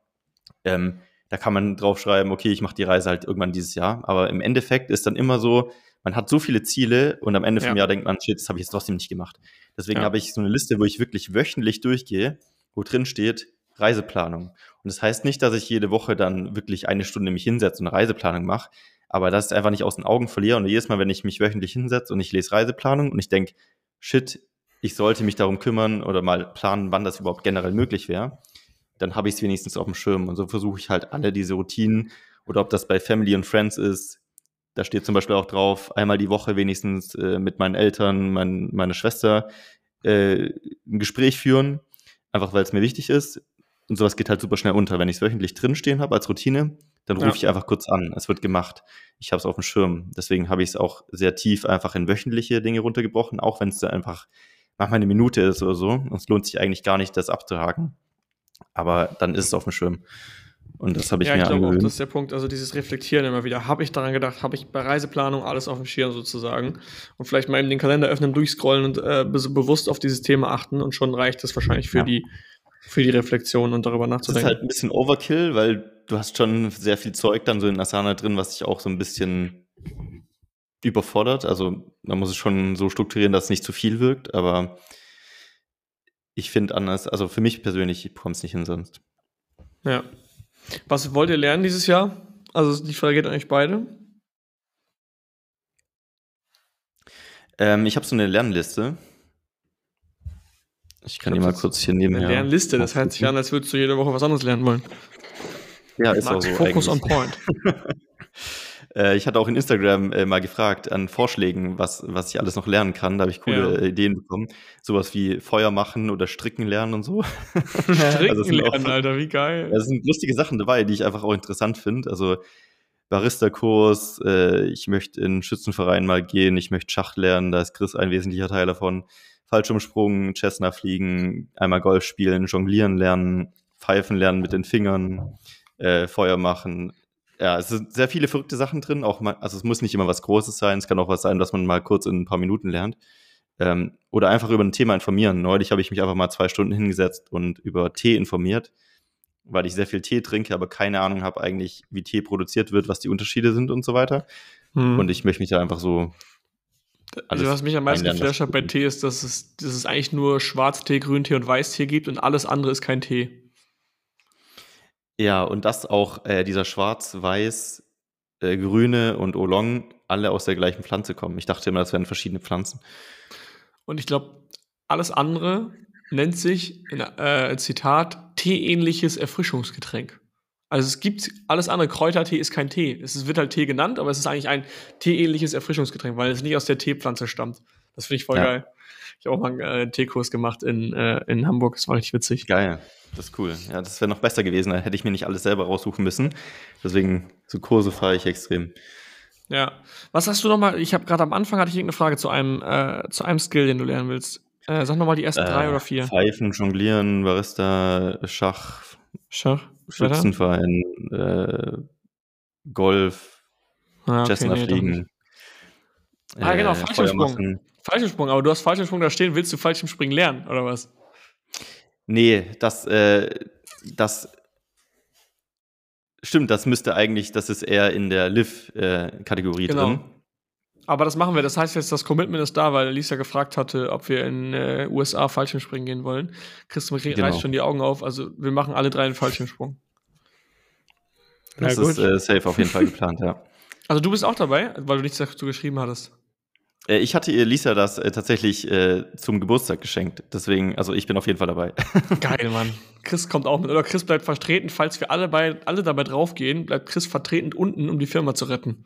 ähm, da kann man draufschreiben, okay, ich mache die Reise halt irgendwann dieses Jahr. Aber im Endeffekt ist dann immer so, man hat so viele Ziele und am Ende vom ja. Jahr denkt man, shit, das habe ich jetzt trotzdem nicht gemacht. Deswegen ja. habe ich so eine Liste, wo ich wirklich wöchentlich durchgehe, wo drin steht, Reiseplanung. Und das heißt nicht, dass ich jede Woche dann wirklich eine Stunde mich hinsetze und eine Reiseplanung mache, aber das ist einfach nicht aus den Augen verliere. Und jedes Mal, wenn ich mich wöchentlich hinsetze und ich lese Reiseplanung und ich denke, shit, ich sollte mich darum kümmern oder mal planen, wann das überhaupt generell möglich wäre, dann habe ich es wenigstens auf dem Schirm. Und so versuche ich halt alle diese Routinen oder ob das bei Family und Friends ist, da steht zum Beispiel auch drauf, einmal die Woche wenigstens äh, mit meinen Eltern, mein, meine Schwester äh, ein Gespräch führen, einfach weil es mir wichtig ist. Und sowas geht halt super schnell unter. Wenn ich es wöchentlich drinstehen habe als Routine, dann rufe ja. ich einfach kurz an. Es wird gemacht. Ich habe es auf dem Schirm. Deswegen habe ich es auch sehr tief einfach in wöchentliche Dinge runtergebrochen, auch wenn es da einfach manchmal eine Minute ist oder so. Und es lohnt sich eigentlich gar nicht, das abzuhaken. Aber dann ist es auf dem Schirm. Und das habe ich ja, mir ich glaube auch, das ist der Punkt. Also dieses Reflektieren immer wieder. Habe ich daran gedacht, habe ich bei Reiseplanung alles auf dem Schirm sozusagen. Und vielleicht mal eben den Kalender öffnen, durchscrollen und äh, bewusst auf dieses Thema achten. Und schon reicht das wahrscheinlich für ja. die für die Reflexion und darüber nachzudenken. Das ist halt ein bisschen Overkill, weil du hast schon sehr viel Zeug dann so in Asana drin, was dich auch so ein bisschen überfordert. Also man muss es schon so strukturieren, dass es nicht zu viel wirkt, aber ich finde anders, also für mich persönlich, ich bekomme es nicht hin sonst. Ja. Was wollt ihr lernen dieses Jahr? Also die Frage geht eigentlich beide. Ähm, ich habe so eine Lernliste. Ich kann ich die mal kurz hier nebenher. Eine Lernliste, das hört sich an, als würdest du jede Woche was anderes lernen wollen. Ja, ist Max, auch so. Focus eigentlich. on point. Äh, ich hatte auch in Instagram äh, mal gefragt an Vorschlägen, was, was ich alles noch lernen kann. Da habe ich coole ja. Ideen bekommen. Sowas wie Feuer machen oder Stricken lernen und so. Stricken also lernen, auch, Alter, wie geil. Da sind lustige Sachen dabei, die ich einfach auch interessant finde. Also Barista-Kurs, äh, ich möchte in Schützenverein mal gehen, ich möchte Schach lernen, da ist Chris ein wesentlicher Teil davon. Fallschirmsprung, Cessna fliegen, einmal Golf spielen, jonglieren lernen, pfeifen lernen mit den Fingern, äh, Feuer machen. Ja, es sind sehr viele verrückte Sachen drin. Auch mal, also es muss nicht immer was Großes sein. Es kann auch was sein, was man mal kurz in ein paar Minuten lernt. Ähm, oder einfach über ein Thema informieren. Neulich habe ich mich einfach mal zwei Stunden hingesetzt und über Tee informiert, weil ich sehr viel Tee trinke, aber keine Ahnung habe eigentlich, wie Tee produziert wird, was die Unterschiede sind und so weiter. Hm. Und ich möchte mich da einfach so. Also, was mich am meisten geflasht hat bei Tee ist, dass es, dass es eigentlich nur Schwarztee, Grüntee und Weißtee gibt und alles andere ist kein Tee. Ja, und dass auch äh, dieser Schwarz, Weiß, äh, Grüne und Oolong alle aus der gleichen Pflanze kommen. Ich dachte immer, das wären verschiedene Pflanzen. Und ich glaube, alles andere nennt sich, in, äh, Zitat, teeähnliches Erfrischungsgetränk. Also es gibt alles andere. Kräutertee ist kein Tee. Es wird halt Tee genannt, aber es ist eigentlich ein teeähnliches Erfrischungsgetränk, weil es nicht aus der Teepflanze stammt. Das finde ich voll ja. geil. Ich habe auch mal einen äh, Teekurs gemacht in, äh, in Hamburg. Das war richtig witzig. Geil. Das ist cool. Ja, das wäre noch besser gewesen. Da hätte ich mir nicht alles selber raussuchen müssen. Deswegen, so Kurse fahre ich extrem. Ja. Was hast du noch mal? Ich habe gerade am Anfang hatte ich irgendeine Frage zu einem, äh, zu einem Skill, den du lernen willst. Äh, sag noch mal die ersten drei äh, oder vier. Pfeifen, Jonglieren, Barista, Schach, Schach, Schützenverein, äh, Golf, ah, okay, nee, fliegen. Ah, genau, äh, Fallschirmsprung. Fallschirmsprung, aber du hast Fallschirmsprung da stehen, willst du Fallschirmspringen lernen, oder was? Nee, das, äh, das stimmt, das müsste eigentlich, das ist eher in der Liv-Kategorie äh, genau. drin. Aber das machen wir. Das heißt jetzt, das Commitment ist da, weil Lisa gefragt hatte, ob wir in äh, USA Fallschirmspringen gehen wollen. Christian genau. reißt schon die Augen auf. Also wir machen alle drei einen Fallschirmsprung. Das ist äh, safe auf jeden Fall geplant, ja. Also du bist auch dabei, weil du nichts dazu geschrieben hattest. Äh, ich hatte ihr Lisa das äh, tatsächlich äh, zum Geburtstag geschenkt. Deswegen, also ich bin auf jeden Fall dabei. Geil, Mann. Chris kommt auch mit. Oder Chris bleibt vertreten. Falls wir alle, bei, alle dabei draufgehen, bleibt Chris vertretend unten, um die Firma zu retten.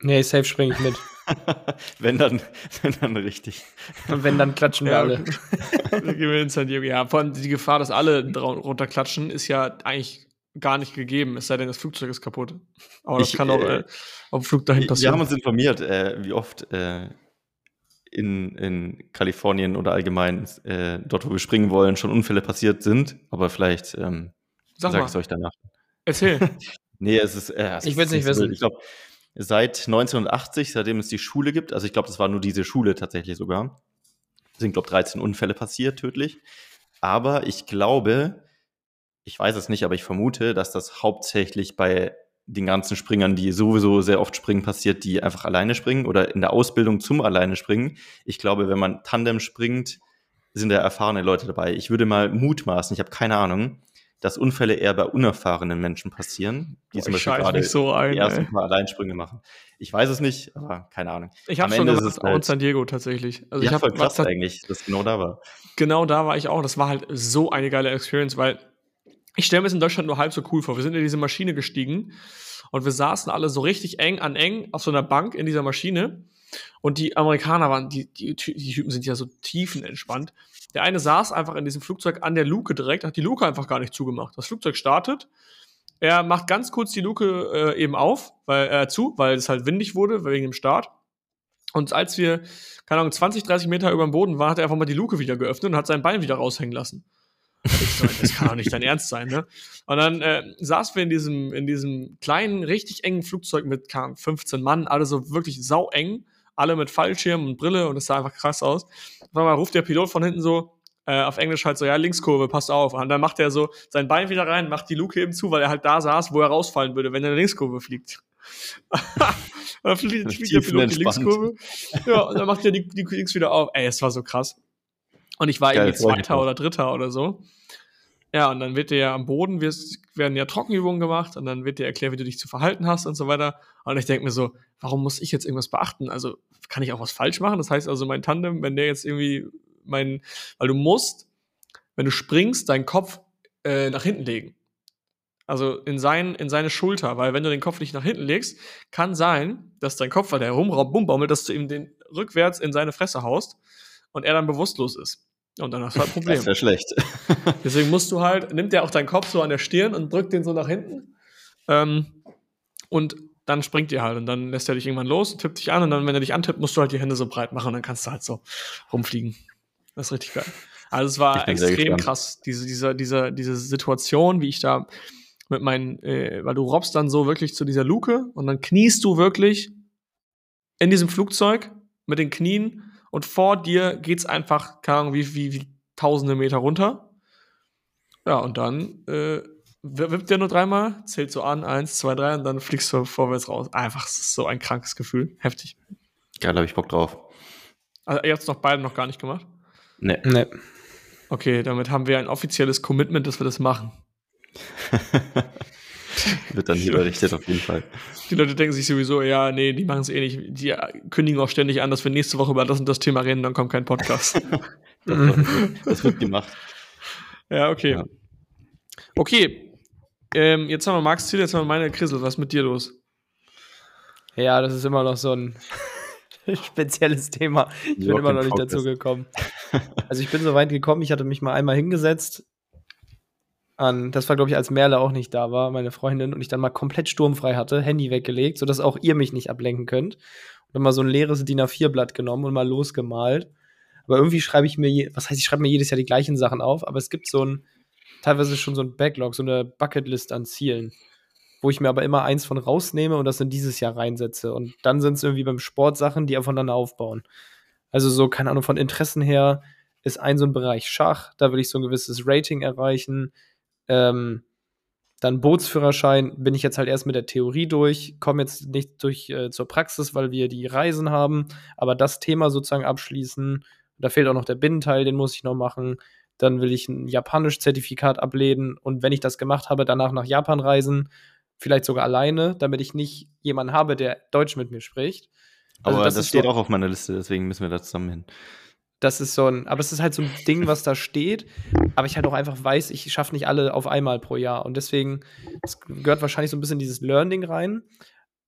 Nee, safe springe ich mit. wenn, dann, wenn dann richtig. Und wenn, dann klatschen wir ja, alle. dann gehen wir in San Diego. Ja, vor allem die Gefahr, dass alle runterklatschen, ist ja eigentlich gar nicht gegeben, es sei denn, das Flugzeug ist kaputt. Aber das ich, kann auch äh, äh, auf dem Flug dahin passieren. Wir haben uns informiert, äh, wie oft äh, in, in Kalifornien oder allgemein äh, dort, wo wir springen wollen, schon Unfälle passiert sind. Aber vielleicht ähm, Sag sag ich es euch danach. Erzähl. nee, es ist. Äh, es ich will es nicht wissen. Ich glaube, seit 1980, seitdem es die Schule gibt, also ich glaube, das war nur diese Schule tatsächlich sogar, sind, glaube ich, 13 Unfälle passiert, tödlich. Aber ich glaube, ich weiß es nicht, aber ich vermute, dass das hauptsächlich bei den ganzen Springern, die sowieso sehr oft springen, passiert, die einfach alleine springen oder in der Ausbildung zum alleine springen. Ich glaube, wenn man Tandem springt, sind da erfahrene Leute dabei. Ich würde mal mutmaßen, ich habe keine Ahnung, dass Unfälle eher bei unerfahrenen Menschen passieren, die Boah, zum Beispiel gerade so ein, die ersten Mal Alleinsprünge machen. Ich weiß es nicht, aber keine Ahnung. Ich habe schon gemacht, auch in San Diego tatsächlich. Also ja, ich hab, voll krass eigentlich, dass genau da war. Genau da war ich auch. Das war halt so eine geile Experience, weil ich stelle mir es in Deutschland nur halb so cool vor. Wir sind in diese Maschine gestiegen und wir saßen alle so richtig eng an eng auf so einer Bank in dieser Maschine. Und die Amerikaner waren, die, die, die Typen sind ja so tiefenentspannt. Der eine saß einfach in diesem Flugzeug an der Luke direkt, hat die Luke einfach gar nicht zugemacht. Das Flugzeug startet. Er macht ganz kurz die Luke äh, eben auf, weil, äh, zu, weil es halt windig wurde, wegen dem Start. Und als wir, keine Ahnung, 20, 30 Meter über dem Boden waren, hat er einfach mal die Luke wieder geöffnet und hat sein Bein wieder raushängen lassen. Das kann doch nicht dein Ernst sein, ne? Und dann äh, saßen wir in diesem, in diesem kleinen, richtig engen Flugzeug mit 15 Mann, alle so wirklich sau eng, alle mit Fallschirm und Brille und es sah einfach krass aus. Auf einmal ruft der Pilot von hinten so, äh, auf Englisch halt so, ja, Linkskurve, passt auf. Und dann macht er so sein Bein wieder rein, macht die Luke eben zu, weil er halt da saß, wo er rausfallen würde, wenn er eine Linkskurve fliegt. dann fliegt, fliegt der Pilot die Linkskurve. Ja, und dann macht er die, die Links wieder auf. Ey, es war so krass. Und ich war Geil, irgendwie Zweiter oder Dritter oder so. Ja, und dann wird dir ja am Boden werden ja Trockenübungen gemacht und dann wird dir erklärt, wie du dich zu verhalten hast und so weiter. Und ich denke mir so, warum muss ich jetzt irgendwas beachten? Also kann ich auch was falsch machen? Das heißt also, mein Tandem, wenn der jetzt irgendwie mein, weil du musst, wenn du springst, deinen Kopf äh, nach hinten legen. Also in, sein, in seine Schulter, weil wenn du den Kopf nicht nach hinten legst, kann sein, dass dein Kopf, weil der rumbaumelt, dass du ihm den rückwärts in seine Fresse haust und er dann bewusstlos ist. Und dann hast du halt ein Problem. Das wäre schlecht. Deswegen musst du halt, nimmt der auch deinen Kopf so an der Stirn und drückt den so nach hinten. Ähm, und dann springt ihr halt und dann lässt er dich irgendwann los und tippt dich an und dann, wenn er dich antippt, musst du halt die Hände so breit machen und dann kannst du halt so rumfliegen. Das ist richtig geil. Also es war extrem krass, diese, diese, diese, diese Situation, wie ich da mit meinen, äh, weil du robbst dann so wirklich zu dieser Luke und dann kniest du wirklich in diesem Flugzeug mit den Knien und vor dir geht's einfach, keine Ahnung, wie, wie, wie tausende Meter runter. Ja, und dann äh, wippt der nur dreimal, zählt so an, eins, zwei, drei, und dann fliegst du vorwärts raus. Einfach, es ist so ein krankes Gefühl. Heftig. Geil, habe ich Bock drauf. Also, ihr habt es noch beide noch gar nicht gemacht? Nee. Nee. Okay, damit haben wir ein offizielles Commitment, dass wir das machen. Wird dann hier berichtet auf jeden Fall. Die Leute denken sich sowieso, ja, nee, die machen es eh nicht. Die kündigen auch ständig an, dass wir nächste Woche über das und das Thema reden, dann kommt kein Podcast. das, wird, das wird gemacht. Ja, okay. Ja. Okay. Ähm, jetzt haben wir Marks Ziel, jetzt haben wir meine Krissel. Was ist mit dir los? Ja, das ist immer noch so ein spezielles Thema. Ich bin immer noch nicht dazu gekommen. Also ich bin so weit gekommen, ich hatte mich mal einmal hingesetzt an, das war glaube ich, als Merle auch nicht da war, meine Freundin, und ich dann mal komplett sturmfrei hatte, Handy weggelegt, sodass auch ihr mich nicht ablenken könnt. Und dann mal so ein leeres DIN A4-Blatt genommen und mal losgemalt. Aber irgendwie schreibe ich mir, je, was heißt, ich schreibe mir jedes Jahr die gleichen Sachen auf, aber es gibt so ein, teilweise schon so ein Backlog, so eine Bucketlist an Zielen, wo ich mir aber immer eins von rausnehme und das in dieses Jahr reinsetze. Und dann sind es irgendwie beim Sport Sachen, die aufeinander aufbauen. Also so, keine Ahnung, von Interessen her ist ein so ein Bereich Schach, da will ich so ein gewisses Rating erreichen. Ähm, dann Bootsführerschein bin ich jetzt halt erst mit der Theorie durch, komme jetzt nicht durch äh, zur Praxis, weil wir die Reisen haben, aber das Thema sozusagen abschließen. Da fehlt auch noch der Binnenteil, den muss ich noch machen. Dann will ich ein Japanisch-Zertifikat ablehnen und wenn ich das gemacht habe, danach nach Japan reisen, vielleicht sogar alleine, damit ich nicht jemanden habe, der Deutsch mit mir spricht. Also aber das, das steht so, auch auf meiner Liste, deswegen müssen wir da zusammen hin. Das ist so ein, aber es ist halt so ein Ding, was da steht, aber ich halt auch einfach weiß, ich schaffe nicht alle auf einmal pro Jahr und deswegen, es gehört wahrscheinlich so ein bisschen dieses Learning rein,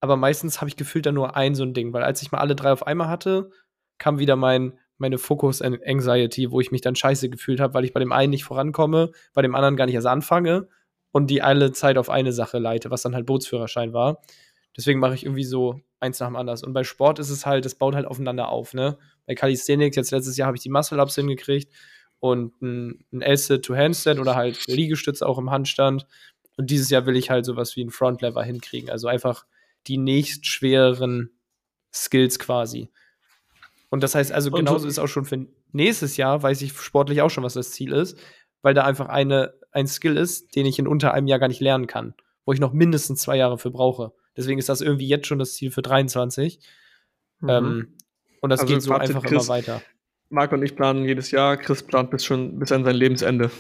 aber meistens habe ich gefühlt da nur ein so ein Ding, weil als ich mal alle drei auf einmal hatte, kam wieder mein, meine Focus Anxiety, wo ich mich dann scheiße gefühlt habe, weil ich bei dem einen nicht vorankomme, bei dem anderen gar nicht erst anfange und die alle Zeit auf eine Sache leite, was dann halt Bootsführerschein war. Deswegen mache ich irgendwie so eins nach dem anderen. Und bei Sport ist es halt, das baut halt aufeinander auf, ne? Bei Calisthenics, jetzt letztes Jahr habe ich die Muscle-Ups hingekriegt und ein, ein L-Sit to Handstand oder halt Liegestütze auch im Handstand. Und dieses Jahr will ich halt sowas wie ein Frontlever hinkriegen. Also einfach die nächstschwereren Skills quasi. Und das heißt also, genauso ist auch schon für nächstes Jahr, weiß ich sportlich auch schon, was das Ziel ist, weil da einfach eine, ein Skill ist, den ich in unter einem Jahr gar nicht lernen kann, wo ich noch mindestens zwei Jahre für brauche. Deswegen ist das irgendwie jetzt schon das Ziel für 23. Mhm. Ähm, und das also geht so einfach Chris, immer weiter. Marc und ich planen jedes Jahr, Chris plant bis schon bis an sein Lebensende.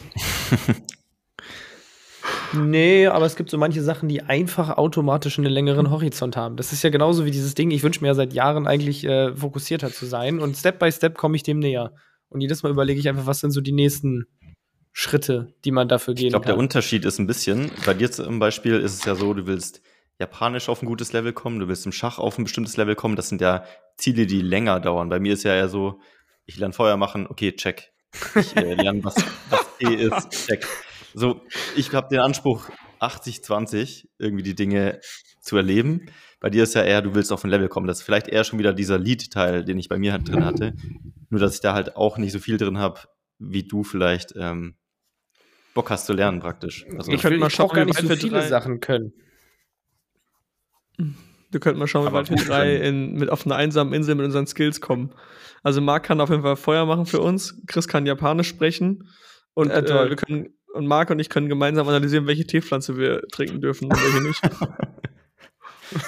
nee, aber es gibt so manche Sachen, die einfach automatisch einen längeren Horizont haben. Das ist ja genauso wie dieses Ding, ich wünsche mir ja seit Jahren eigentlich äh, fokussierter zu sein und Step by Step komme ich dem näher. Und jedes Mal überlege ich einfach, was sind so die nächsten Schritte, die man dafür gehen ich glaub, kann. Ich glaube, der Unterschied ist ein bisschen, bei dir zum Beispiel ist es ja so, du willst Japanisch auf ein gutes Level kommen, du willst im Schach auf ein bestimmtes Level kommen. Das sind ja Ziele, die länger dauern. Bei mir ist ja eher so, ich lerne Feuer machen, okay, check. Ich äh, lerne, was, was E ist, check. So, ich habe den Anspruch, 80-20 irgendwie die Dinge zu erleben. Bei dir ist ja eher, du willst auf ein Level kommen. Das ist vielleicht eher schon wieder dieser Lead-Teil, den ich bei mir halt drin hatte. Nur, dass ich da halt auch nicht so viel drin habe, wie du vielleicht ähm, Bock hast zu lernen praktisch. Also, ich könnte mal schauen, gar nicht so viele drei. Sachen können. Wir könnten mal schauen, wie weit wir drei in, mit auf einer einsamen Insel mit unseren Skills kommen. Also Marc kann auf jeden Fall Feuer machen für uns, Chris kann Japanisch sprechen und äh, äh, wir können und Marc und ich können gemeinsam analysieren, welche Teepflanze wir trinken dürfen und welche nicht.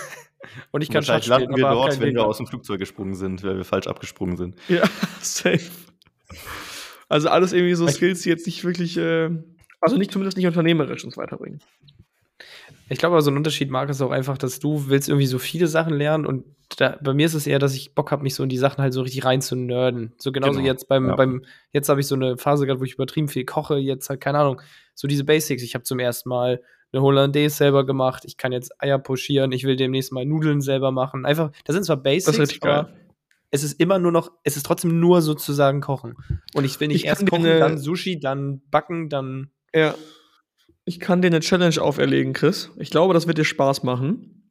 und ich kann Schach spielen, landen wir dort, wenn wir aus dem Flugzeug gesprungen sind, weil wir falsch abgesprungen sind. Ja, safe. Also alles irgendwie so Skills, die jetzt nicht wirklich, äh, also nicht zumindest nicht unternehmerisch uns weiterbringen. Ich glaube, so ein Unterschied, Marc, ist auch einfach, dass du willst irgendwie so viele Sachen lernen und da, bei mir ist es eher, dass ich Bock habe, mich so in die Sachen halt so richtig rein zu nerden. So genauso genau. jetzt beim, ja. beim, jetzt habe ich so eine Phase gehabt, wo ich übertrieben viel koche, jetzt halt, keine Ahnung, so diese Basics. Ich habe zum ersten Mal eine Hollandaise selber gemacht, ich kann jetzt Eier pochieren, ich will demnächst mal Nudeln selber machen. Einfach, das sind zwar Basics, das ist aber geil. es ist immer nur noch, es ist trotzdem nur sozusagen kochen. Und ich will nicht ich erst kochen, dann Sushi, dann backen, dann. Ja. Ich kann dir eine Challenge auferlegen, Chris. Ich glaube, das wird dir Spaß machen.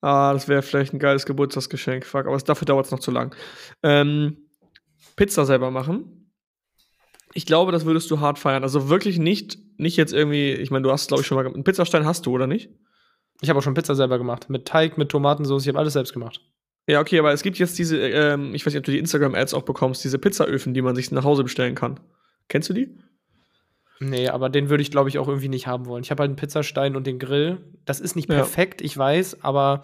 Ah, das wäre vielleicht ein geiles Geburtstagsgeschenk. Fuck, aber dafür dauert es noch zu lang. Ähm, Pizza selber machen. Ich glaube, das würdest du hart feiern. Also wirklich nicht, nicht jetzt irgendwie, ich meine, du hast, glaube ich, schon mal einen Pizzastein hast du, oder nicht? Ich habe auch schon Pizza selber gemacht. Mit Teig, mit Tomatensauce, ich habe alles selbst gemacht. Ja, okay, aber es gibt jetzt diese, ähm, ich weiß nicht, ob du die Instagram-Ads auch bekommst, diese Pizzaöfen, die man sich nach Hause bestellen kann. Kennst du die? Nee, aber den würde ich, glaube ich, auch irgendwie nicht haben wollen. Ich habe halt einen Pizzastein und den Grill. Das ist nicht perfekt, ja. ich weiß, aber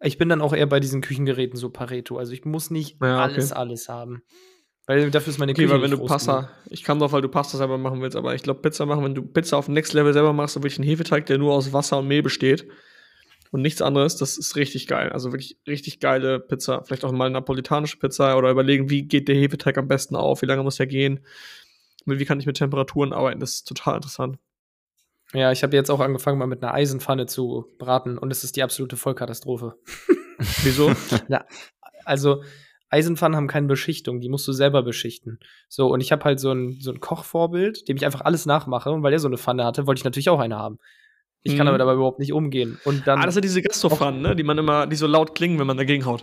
ich bin dann auch eher bei diesen Küchengeräten so Pareto. Also ich muss nicht ja, okay. alles, alles haben. Weil dafür ist meine okay, Küche weil wenn du Pasta, ich kam drauf, weil du Pasta selber machen willst, aber ich glaube, Pizza machen, wenn du Pizza auf Next Level selber machst, dann wirklich einen Hefeteig, der nur aus Wasser und Mehl besteht und nichts anderes, das ist richtig geil. Also wirklich richtig geile Pizza. Vielleicht auch mal eine napolitanische Pizza oder überlegen, wie geht der Hefeteig am besten auf, wie lange muss der gehen, wie kann ich mit Temperaturen arbeiten, das ist total interessant. Ja, ich habe jetzt auch angefangen, mal mit einer Eisenpfanne zu braten und es ist die absolute Vollkatastrophe. Wieso? Na, also Eisenpfannen haben keine Beschichtung, die musst du selber beschichten. So, und ich habe halt so ein, so ein Kochvorbild, dem ich einfach alles nachmache. Und weil er so eine Pfanne hatte, wollte ich natürlich auch eine haben. Ich kann mhm. damit aber überhaupt nicht umgehen. Und dann ah, das sind diese Gastropfannen, ne? die man immer, die so laut klingen, wenn man dagegen haut.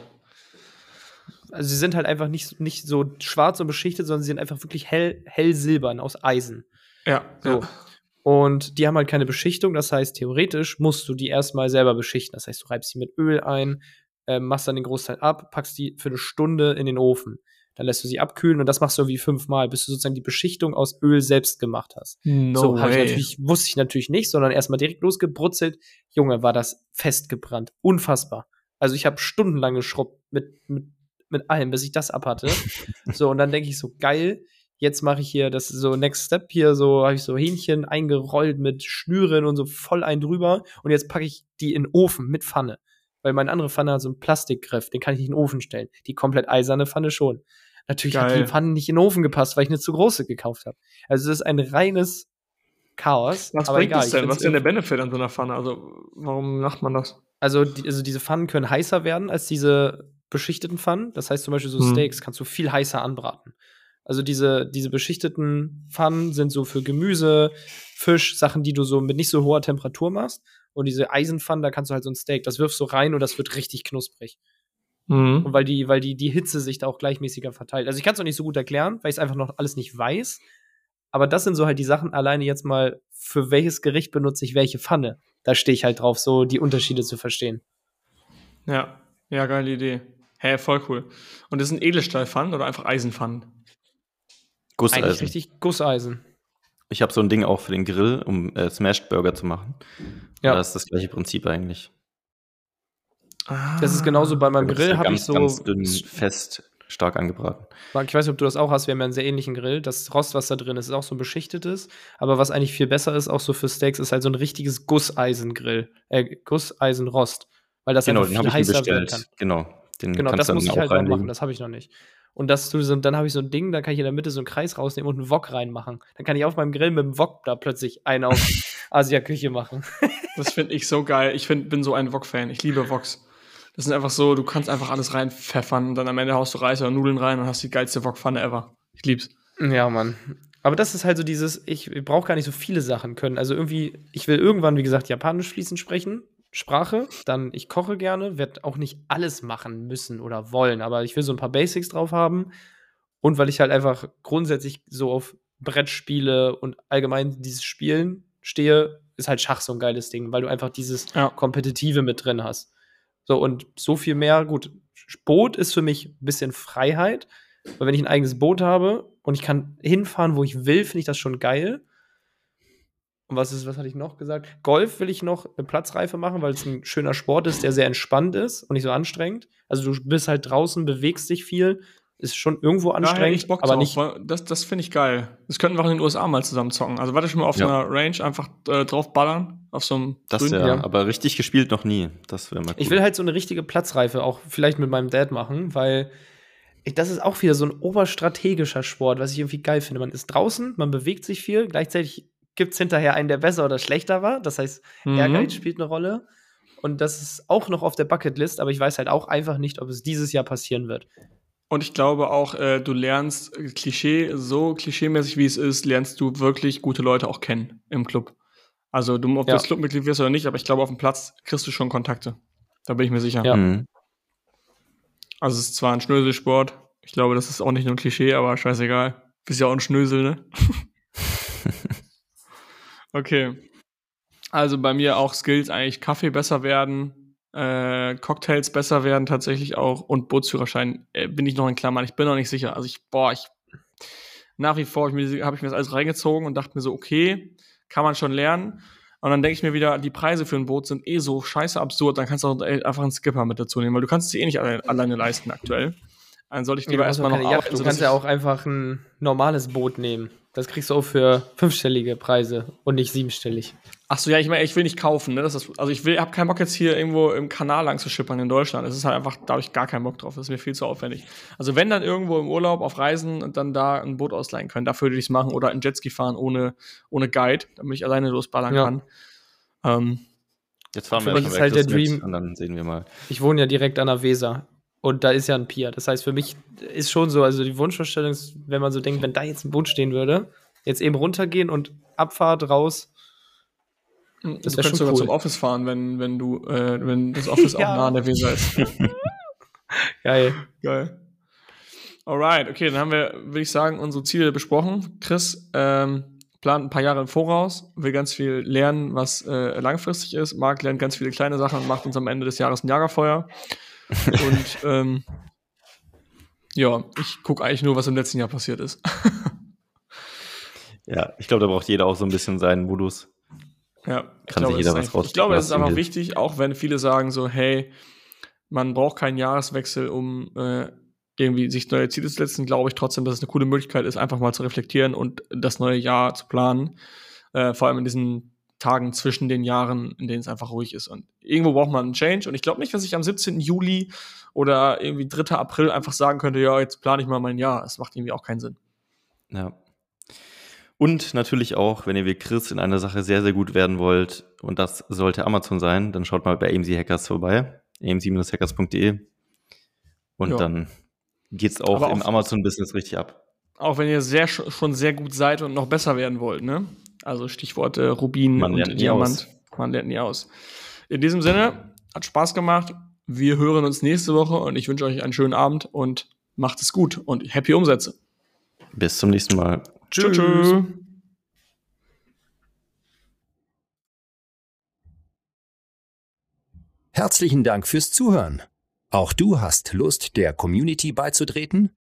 Also sie sind halt einfach nicht, nicht so schwarz und beschichtet, sondern sie sind einfach wirklich hell, hell silbern aus Eisen. Ja. So. Ja. Und die haben halt keine Beschichtung, das heißt, theoretisch musst du die erstmal selber beschichten. Das heißt, du reibst sie mit Öl ein, äh, machst dann den Großteil ab, packst die für eine Stunde in den Ofen. Dann lässt du sie abkühlen und das machst du irgendwie fünfmal, bis du sozusagen die Beschichtung aus Öl selbst gemacht hast. No so ich natürlich, wusste ich natürlich nicht, sondern erstmal direkt losgebrutzelt. Junge, war das festgebrannt. Unfassbar. Also ich habe stundenlang geschrubbt mit, mit, mit allem, bis ich das abhatte. so, und dann denke ich so, geil, jetzt mache ich hier das so Next Step hier, so habe ich so Hähnchen eingerollt mit Schnüren und so voll ein drüber. Und jetzt packe ich die in den Ofen mit Pfanne. Weil meine andere Pfanne hat so einen Plastikgriff, den kann ich nicht in den Ofen stellen. Die komplett eiserne Pfanne schon. Natürlich Geil. hat die Pfanne nicht in den Ofen gepasst, weil ich eine zu große gekauft habe. Also es ist ein reines Chaos. Was bringt egal, das denn? Was ist denn der Benefit an so einer Pfanne? Also warum macht man das? Also, die, also diese Pfannen können heißer werden als diese beschichteten Pfannen. Das heißt zum Beispiel so hm. Steaks kannst du viel heißer anbraten. Also diese, diese beschichteten Pfannen sind so für Gemüse, Fisch, Sachen, die du so mit nicht so hoher Temperatur machst. Und diese Eisenpfannen, da kannst du halt so ein Steak, das wirfst du rein und das wird richtig knusprig. Mhm. Und weil die, weil die, die Hitze sich da auch gleichmäßiger verteilt. Also ich kann es noch nicht so gut erklären, weil ich es einfach noch alles nicht weiß. Aber das sind so halt die Sachen, alleine jetzt mal, für welches Gericht benutze ich welche Pfanne. Da stehe ich halt drauf, so die Unterschiede zu verstehen. Ja, ja, geile Idee. Hä, hey, voll cool. Und das sind Edelstahlpfannen oder einfach Eisenpfannen? Gusseisen. Eigentlich richtig Gusseisen. Ich habe so ein Ding auch für den Grill, um äh, Smashed Burger zu machen. Ja. Das ist das gleiche Prinzip eigentlich. Ah, das ist genauso bei meinem Grill, habe ich so. Ganz dünn, fest, stark angebraten. Marc, ich weiß nicht, ob du das auch hast. Wir haben ja einen sehr ähnlichen Grill. Das Rost, was da drin ist, ist auch so ein beschichtetes. Aber was eigentlich viel besser ist, auch so für Steaks, ist halt so ein richtiges Gusseisengrill. Äh, Gusseisenrost. Weil das genau, einfach viel heißer werden kann. Genau, den genau das muss ich halt noch machen. Das habe ich noch nicht. Und das, so, dann habe ich so ein Ding, da kann ich in der Mitte so einen Kreis rausnehmen und einen Wok reinmachen. Dann kann ich auf meinem Grill mit dem Wok da plötzlich einen auf Asia-Küche machen. das finde ich so geil. Ich find, bin so ein Wok-Fan. Ich liebe Woks. Das sind einfach so, du kannst einfach alles reinpfeffern und dann am Ende haust du Reis oder Nudeln rein und hast die geilste Wokpfanne ever. Ich lieb's. Ja, Mann. Aber das ist halt so dieses, ich brauche gar nicht so viele Sachen können. Also irgendwie, ich will irgendwann, wie gesagt, Japanisch fließend sprechen. Sprache, dann ich koche gerne, werde auch nicht alles machen müssen oder wollen, aber ich will so ein paar Basics drauf haben. Und weil ich halt einfach grundsätzlich so auf Brettspiele und allgemein dieses Spielen stehe, ist halt Schach so ein geiles Ding, weil du einfach dieses ja. Kompetitive mit drin hast. So, und so viel mehr, gut, Boot ist für mich ein bisschen Freiheit, weil wenn ich ein eigenes Boot habe und ich kann hinfahren, wo ich will, finde ich das schon geil. Und was ist, was hatte ich noch gesagt? Golf will ich noch eine Platzreife machen, weil es ein schöner Sport ist, der sehr entspannt ist und nicht so anstrengend. Also du bist halt draußen, bewegst dich viel, ist schon irgendwo anstrengend, ja, aber nicht. Das, das finde ich geil. Das könnten wir auch in den USA mal zusammen zocken. Also warte schon mal auf ja. so einer Range einfach äh, drauf ballern, auf so einem. Das grünen, ja, ja, aber richtig gespielt noch nie. Das wäre mal cool. Ich will halt so eine richtige Platzreife auch vielleicht mit meinem Dad machen, weil ich, das ist auch wieder so ein oberstrategischer Sport, was ich irgendwie geil finde. Man ist draußen, man bewegt sich viel, gleichzeitig gibt es hinterher einen, der besser oder schlechter war. Das heißt, mhm. Ehrgeiz spielt eine Rolle. Und das ist auch noch auf der Bucketlist, aber ich weiß halt auch einfach nicht, ob es dieses Jahr passieren wird. Und ich glaube auch, äh, du lernst äh, Klischee, so klischeemäßig wie es ist, lernst du wirklich gute Leute auch kennen im Club. Also du, ob ja. du das Clubmitglied wirst oder nicht, aber ich glaube, auf dem Platz kriegst du schon Kontakte. Da bin ich mir sicher. Ja. Mhm. Also es ist zwar ein Schnöselsport, ich glaube, das ist auch nicht nur ein Klischee, aber scheißegal. Bist ja auch ein Schnösel, ne? okay. Also bei mir auch Skills eigentlich Kaffee besser werden, äh, Cocktails besser werden tatsächlich auch und Bootsführerschein äh, bin ich noch in Klammern. Ich bin noch nicht sicher. Also ich, boah, ich nach wie vor habe ich, mir, das alles reingezogen und dachte mir so, okay, kann man schon lernen. Und dann denke ich mir wieder, die Preise für ein Boot sind eh so scheiße absurd, dann kannst du auch einfach einen Skipper mit dazu nehmen, weil du kannst es eh nicht alle, alleine leisten aktuell. Dann sollte ich lieber ja, erstmal noch arbeiten. Du kannst ja auch einfach ein normales Boot nehmen. Das kriegst du auch für fünfstellige Preise und nicht siebenstellig. Ach so, ja, ich meine, ich will nicht kaufen. Ne? Das ist, also ich will, habe keinen Bock jetzt hier irgendwo im Kanal lang zu schippern in Deutschland. Das ist halt einfach, da habe ich gar keinen Bock drauf. Das ist mir viel zu aufwendig. Also wenn dann irgendwo im Urlaub auf Reisen und dann da ein Boot ausleihen können, dafür würde ich es machen oder ein Jetski fahren ohne, ohne Guide, damit ich alleine losballern ja. kann. Ähm, jetzt fahren wir ist halt der Dream. Und dann sehen wir mal. Ich wohne ja direkt an der Weser. Und da ist ja ein Pier. Das heißt, für mich ist schon so, also die Wunschvorstellung ist, wenn man so denkt, wenn da jetzt ein Boot stehen würde, jetzt eben runtergehen und Abfahrt raus. Das du könntest sogar cool. zum Office fahren, wenn, wenn du, äh, wenn das Office ja. auch nah an der Weser ist. Geil. Geil. Alright, okay, dann haben wir, würde ich sagen, unsere Ziele besprochen. Chris ähm, plant ein paar Jahre im Voraus, will ganz viel lernen, was äh, langfristig ist. Marc lernt ganz viele kleine Sachen und macht uns am Ende des Jahres ein Jagerfeuer. Und ähm, ja, ich gucke eigentlich nur, was im letzten Jahr passiert ist. ja, ich glaube, da braucht jeder auch so ein bisschen seinen Modus. Ja, ich Kann glaube, sich jeder was raus. Ich glaube, es ist einfach wichtig, auch wenn viele sagen so, hey, man braucht keinen Jahreswechsel, um äh, irgendwie sich neue Ziele zu setzen, glaube ich trotzdem, dass es eine coole Möglichkeit ist, einfach mal zu reflektieren und das neue Jahr zu planen. Äh, vor allem in diesen Tagen zwischen den Jahren, in denen es einfach ruhig ist. Und irgendwo braucht man einen Change. Und ich glaube nicht, dass ich am 17. Juli oder irgendwie 3. April einfach sagen könnte, ja, jetzt plane ich mal mein Jahr. Das macht irgendwie auch keinen Sinn. Ja. Und natürlich auch, wenn ihr wie Chris in einer Sache sehr, sehr gut werden wollt, und das sollte Amazon sein, dann schaut mal bei AMC Hackers vorbei, amc-hackers.de. Und ja. dann geht's auch, auch im Amazon-Business richtig ab. Auch wenn ihr sehr, schon sehr gut seid und noch besser werden wollt, ne? Also Stichworte Rubin Man und Diamant. Man lernt nie aus. In diesem Sinne, hat Spaß gemacht. Wir hören uns nächste Woche und ich wünsche euch einen schönen Abend und macht es gut und happy Umsätze. Bis zum nächsten Mal. Tschüss. Tschüss. Herzlichen Dank fürs Zuhören. Auch du hast Lust, der Community beizutreten?